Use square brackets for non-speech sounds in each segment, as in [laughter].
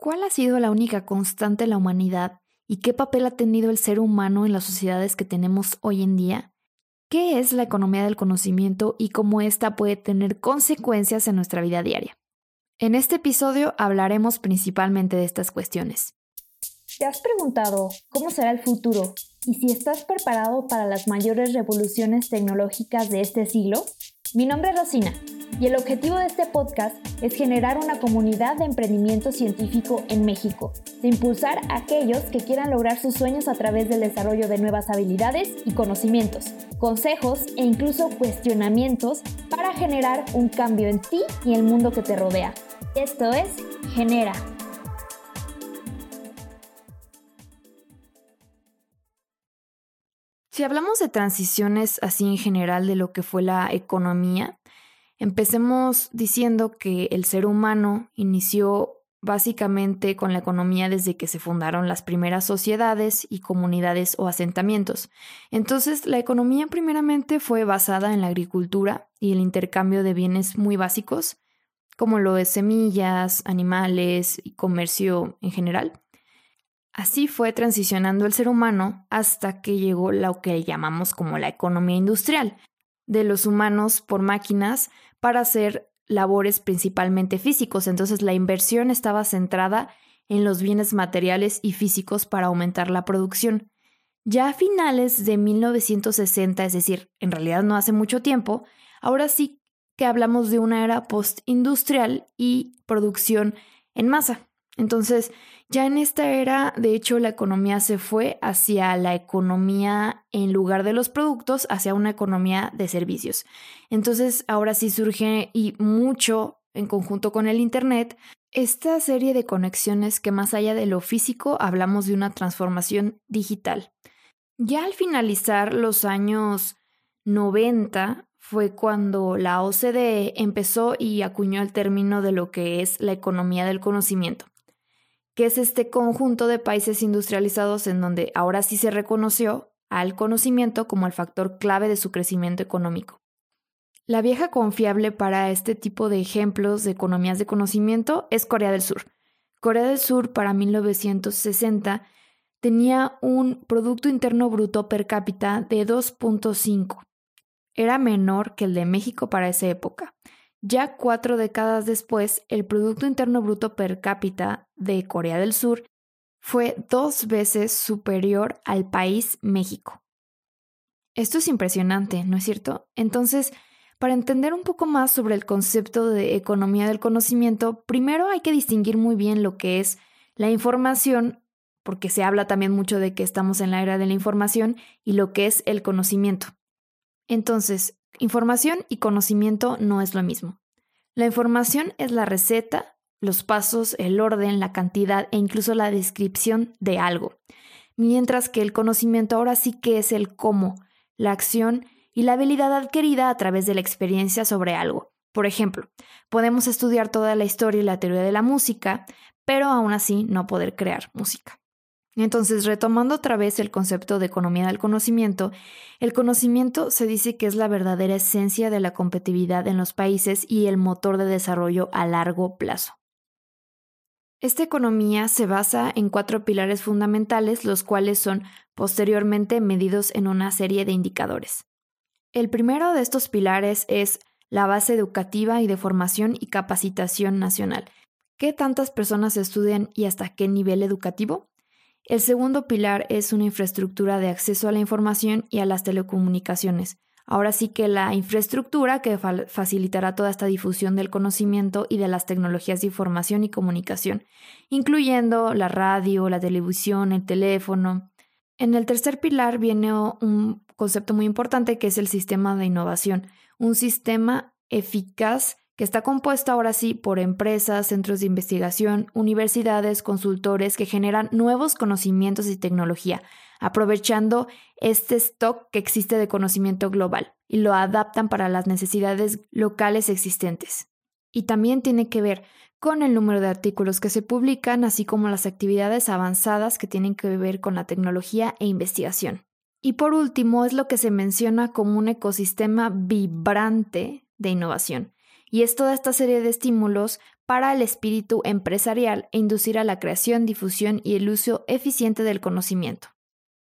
¿Cuál ha sido la única constante en la humanidad y qué papel ha tenido el ser humano en las sociedades que tenemos hoy en día? ¿Qué es la economía del conocimiento y cómo ésta puede tener consecuencias en nuestra vida diaria? En este episodio hablaremos principalmente de estas cuestiones. ¿Te has preguntado cómo será el futuro y si estás preparado para las mayores revoluciones tecnológicas de este siglo? Mi nombre es Rosina y el objetivo de este podcast es generar una comunidad de emprendimiento científico en México, de impulsar a aquellos que quieran lograr sus sueños a través del desarrollo de nuevas habilidades y conocimientos, consejos e incluso cuestionamientos para generar un cambio en ti y el mundo que te rodea. Esto es Genera. Si hablamos de transiciones así en general de lo que fue la economía, Empecemos diciendo que el ser humano inició básicamente con la economía desde que se fundaron las primeras sociedades y comunidades o asentamientos. Entonces, la economía primeramente fue basada en la agricultura y el intercambio de bienes muy básicos, como lo de semillas, animales y comercio en general. Así fue transicionando el ser humano hasta que llegó lo que llamamos como la economía industrial, de los humanos por máquinas para hacer labores principalmente físicos. Entonces la inversión estaba centrada en los bienes materiales y físicos para aumentar la producción. Ya a finales de 1960, es decir, en realidad no hace mucho tiempo, ahora sí que hablamos de una era postindustrial y producción en masa. Entonces, ya en esta era, de hecho, la economía se fue hacia la economía en lugar de los productos, hacia una economía de servicios. Entonces, ahora sí surge y mucho en conjunto con el Internet, esta serie de conexiones que más allá de lo físico hablamos de una transformación digital. Ya al finalizar los años 90 fue cuando la OCDE empezó y acuñó el término de lo que es la economía del conocimiento que es este conjunto de países industrializados en donde ahora sí se reconoció al conocimiento como el factor clave de su crecimiento económico. La vieja confiable para este tipo de ejemplos de economías de conocimiento es Corea del Sur. Corea del Sur para 1960 tenía un Producto Interno Bruto per cápita de 2.5. Era menor que el de México para esa época. Ya cuatro décadas después, el Producto Interno Bruto per cápita de Corea del Sur fue dos veces superior al país México. Esto es impresionante, ¿no es cierto? Entonces, para entender un poco más sobre el concepto de economía del conocimiento, primero hay que distinguir muy bien lo que es la información, porque se habla también mucho de que estamos en la era de la información, y lo que es el conocimiento. Entonces, Información y conocimiento no es lo mismo. La información es la receta, los pasos, el orden, la cantidad e incluso la descripción de algo, mientras que el conocimiento ahora sí que es el cómo, la acción y la habilidad adquirida a través de la experiencia sobre algo. Por ejemplo, podemos estudiar toda la historia y la teoría de la música, pero aún así no poder crear música. Entonces, retomando otra vez el concepto de economía del conocimiento, el conocimiento se dice que es la verdadera esencia de la competitividad en los países y el motor de desarrollo a largo plazo. Esta economía se basa en cuatro pilares fundamentales, los cuales son posteriormente medidos en una serie de indicadores. El primero de estos pilares es la base educativa y de formación y capacitación nacional. ¿Qué tantas personas estudian y hasta qué nivel educativo? El segundo pilar es una infraestructura de acceso a la información y a las telecomunicaciones. Ahora sí que la infraestructura que facilitará toda esta difusión del conocimiento y de las tecnologías de información y comunicación, incluyendo la radio, la televisión, el teléfono. En el tercer pilar viene un concepto muy importante que es el sistema de innovación, un sistema eficaz que está compuesta ahora sí por empresas, centros de investigación, universidades, consultores que generan nuevos conocimientos y tecnología, aprovechando este stock que existe de conocimiento global y lo adaptan para las necesidades locales existentes. Y también tiene que ver con el número de artículos que se publican, así como las actividades avanzadas que tienen que ver con la tecnología e investigación. Y por último, es lo que se menciona como un ecosistema vibrante de innovación, y es toda esta serie de estímulos para el espíritu empresarial e inducir a la creación, difusión y el uso eficiente del conocimiento.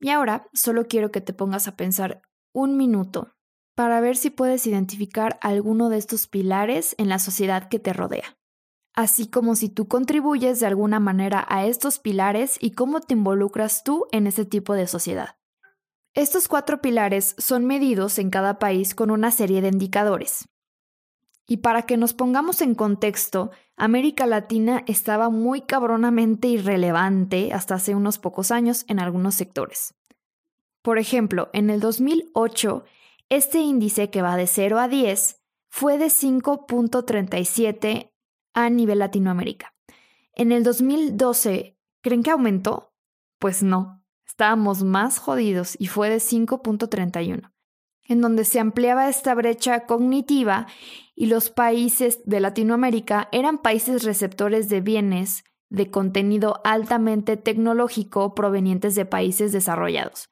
Y ahora solo quiero que te pongas a pensar un minuto para ver si puedes identificar alguno de estos pilares en la sociedad que te rodea, así como si tú contribuyes de alguna manera a estos pilares y cómo te involucras tú en ese tipo de sociedad. Estos cuatro pilares son medidos en cada país con una serie de indicadores. Y para que nos pongamos en contexto, América Latina estaba muy cabronamente irrelevante hasta hace unos pocos años en algunos sectores. Por ejemplo, en el 2008, este índice que va de 0 a 10 fue de 5.37 a nivel Latinoamérica. En el 2012, ¿creen que aumentó? Pues no, estábamos más jodidos y fue de 5.31 en donde se ampliaba esta brecha cognitiva y los países de Latinoamérica eran países receptores de bienes de contenido altamente tecnológico provenientes de países desarrollados.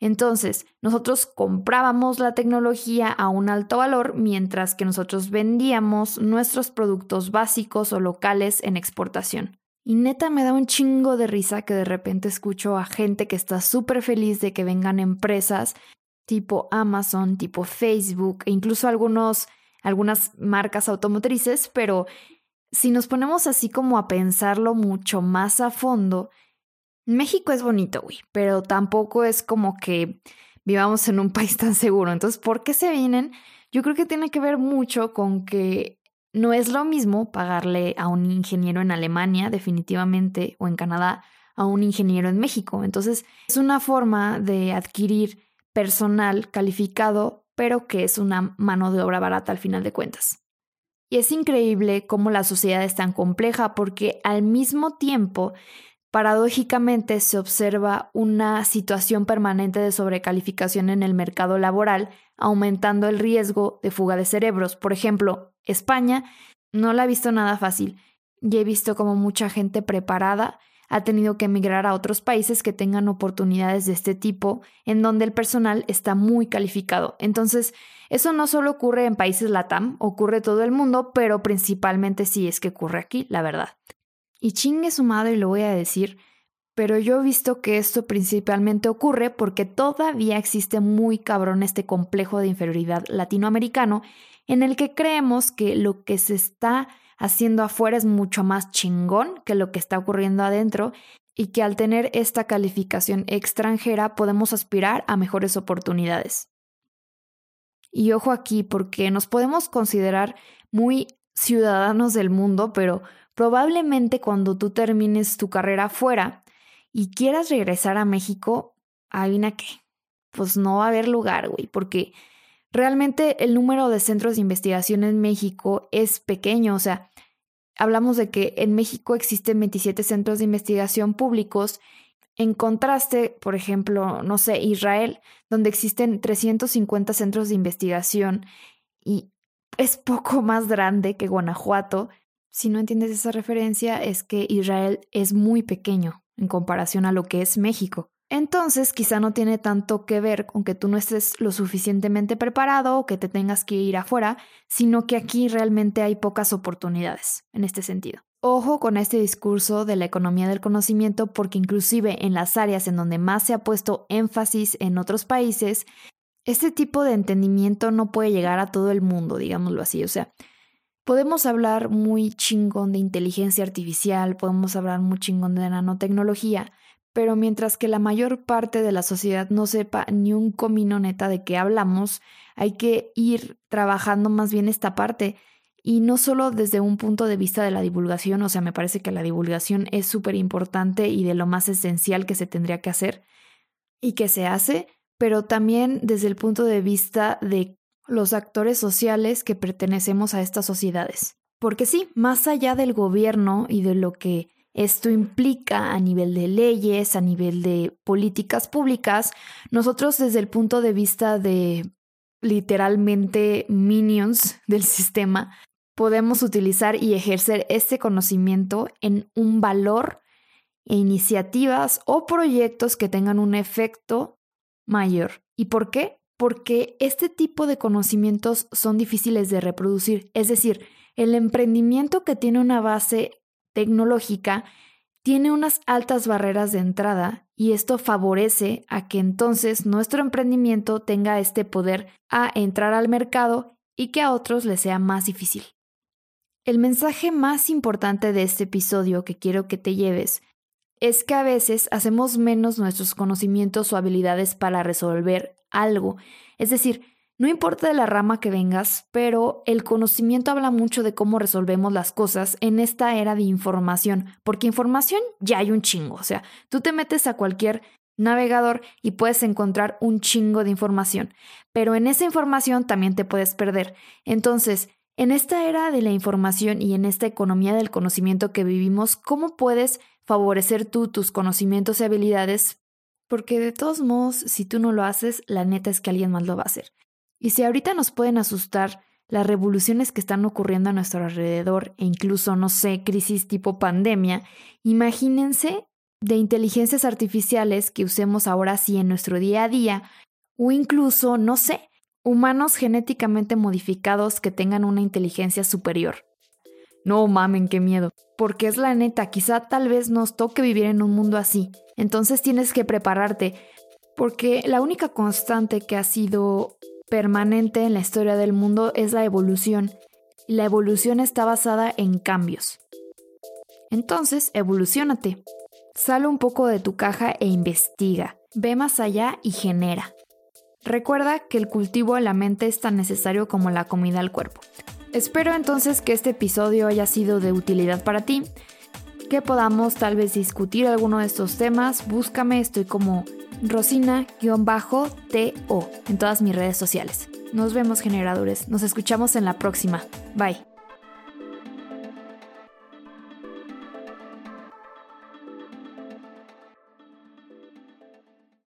Entonces, nosotros comprábamos la tecnología a un alto valor mientras que nosotros vendíamos nuestros productos básicos o locales en exportación. Y neta me da un chingo de risa que de repente escucho a gente que está súper feliz de que vengan empresas tipo Amazon, tipo Facebook e incluso algunos, algunas marcas automotrices, pero si nos ponemos así como a pensarlo mucho más a fondo, México es bonito, güey, pero tampoco es como que vivamos en un [laughs] país tan seguro. Entonces, ¿por qué se vienen? Yo creo que tiene que ver mucho con que no es lo mismo pagarle a un ingeniero en Alemania, definitivamente, o en Canadá, a un ingeniero en México. Entonces, es una forma de adquirir personal calificado, pero que es una mano de obra barata al final de cuentas. Y es increíble cómo la sociedad es tan compleja porque al mismo tiempo, paradójicamente, se observa una situación permanente de sobrecalificación en el mercado laboral, aumentando el riesgo de fuga de cerebros. Por ejemplo, España no la ha visto nada fácil y he visto como mucha gente preparada ha tenido que emigrar a otros países que tengan oportunidades de este tipo, en donde el personal está muy calificado. Entonces, eso no solo ocurre en países LATAM, ocurre todo el mundo, pero principalmente sí es que ocurre aquí, la verdad. Y chingue su madre, lo voy a decir, pero yo he visto que esto principalmente ocurre porque todavía existe muy cabrón este complejo de inferioridad latinoamericano en el que creemos que lo que se está haciendo afuera es mucho más chingón que lo que está ocurriendo adentro y que al tener esta calificación extranjera podemos aspirar a mejores oportunidades. Y ojo aquí, porque nos podemos considerar muy ciudadanos del mundo, pero probablemente cuando tú termines tu carrera afuera y quieras regresar a México, adivina qué, pues no va a haber lugar, güey, porque realmente el número de centros de investigación en México es pequeño, o sea, hablamos de que en México existen 27 centros de investigación públicos, en contraste, por ejemplo, no sé, Israel, donde existen 350 centros de investigación y es poco más grande que Guanajuato. Si no entiendes esa referencia, es que Israel es muy pequeño en comparación a lo que es México. Entonces, quizá no tiene tanto que ver con que tú no estés lo suficientemente preparado o que te tengas que ir afuera, sino que aquí realmente hay pocas oportunidades en este sentido. Ojo con este discurso de la economía del conocimiento porque inclusive en las áreas en donde más se ha puesto énfasis en otros países, este tipo de entendimiento no puede llegar a todo el mundo, digámoslo así. O sea, podemos hablar muy chingón de inteligencia artificial, podemos hablar muy chingón de nanotecnología, pero mientras que la mayor parte de la sociedad no sepa ni un comino neta de qué hablamos, hay que ir trabajando más bien esta parte y no solo desde un punto de vista de la divulgación, o sea, me parece que la divulgación es súper importante y de lo más esencial que se tendría que hacer y que se hace, pero también desde el punto de vista de los actores sociales que pertenecemos a estas sociedades. Porque sí, más allá del gobierno y de lo que esto implica a nivel de leyes, a nivel de políticas públicas, nosotros desde el punto de vista de literalmente minions [laughs] del sistema, podemos utilizar y ejercer este conocimiento en un valor e iniciativas o proyectos que tengan un efecto mayor. ¿Y por qué? Porque este tipo de conocimientos son difíciles de reproducir, es decir, el emprendimiento que tiene una base tecnológica tiene unas altas barreras de entrada y esto favorece a que entonces nuestro emprendimiento tenga este poder a entrar al mercado y que a otros les sea más difícil. El mensaje más importante de este episodio que quiero que te lleves es que a veces hacemos menos nuestros conocimientos o habilidades para resolver algo. Es decir, no importa de la rama que vengas, pero el conocimiento habla mucho de cómo resolvemos las cosas en esta era de información, porque información ya hay un chingo. O sea, tú te metes a cualquier navegador y puedes encontrar un chingo de información, pero en esa información también te puedes perder. Entonces, en esta era de la información y en esta economía del conocimiento que vivimos, ¿cómo puedes favorecer tú tus conocimientos y habilidades? Porque de todos modos, si tú no lo haces, la neta es que alguien más lo va a hacer. Y si ahorita nos pueden asustar las revoluciones que están ocurriendo a nuestro alrededor e incluso, no sé, crisis tipo pandemia, imagínense de inteligencias artificiales que usemos ahora sí en nuestro día a día o incluso, no sé, humanos genéticamente modificados que tengan una inteligencia superior. No mamen, qué miedo. Porque es la neta, quizá tal vez nos toque vivir en un mundo así. Entonces tienes que prepararte. Porque la única constante que ha sido permanente en la historia del mundo es la evolución. Y la evolución está basada en cambios. Entonces, evolucionate. Sale un poco de tu caja e investiga. Ve más allá y genera. Recuerda que el cultivo de la mente es tan necesario como la comida al cuerpo. Espero entonces que este episodio haya sido de utilidad para ti, que podamos tal vez discutir alguno de estos temas. Búscame, estoy como Rosina-TO en todas mis redes sociales. Nos vemos generadores, nos escuchamos en la próxima. Bye.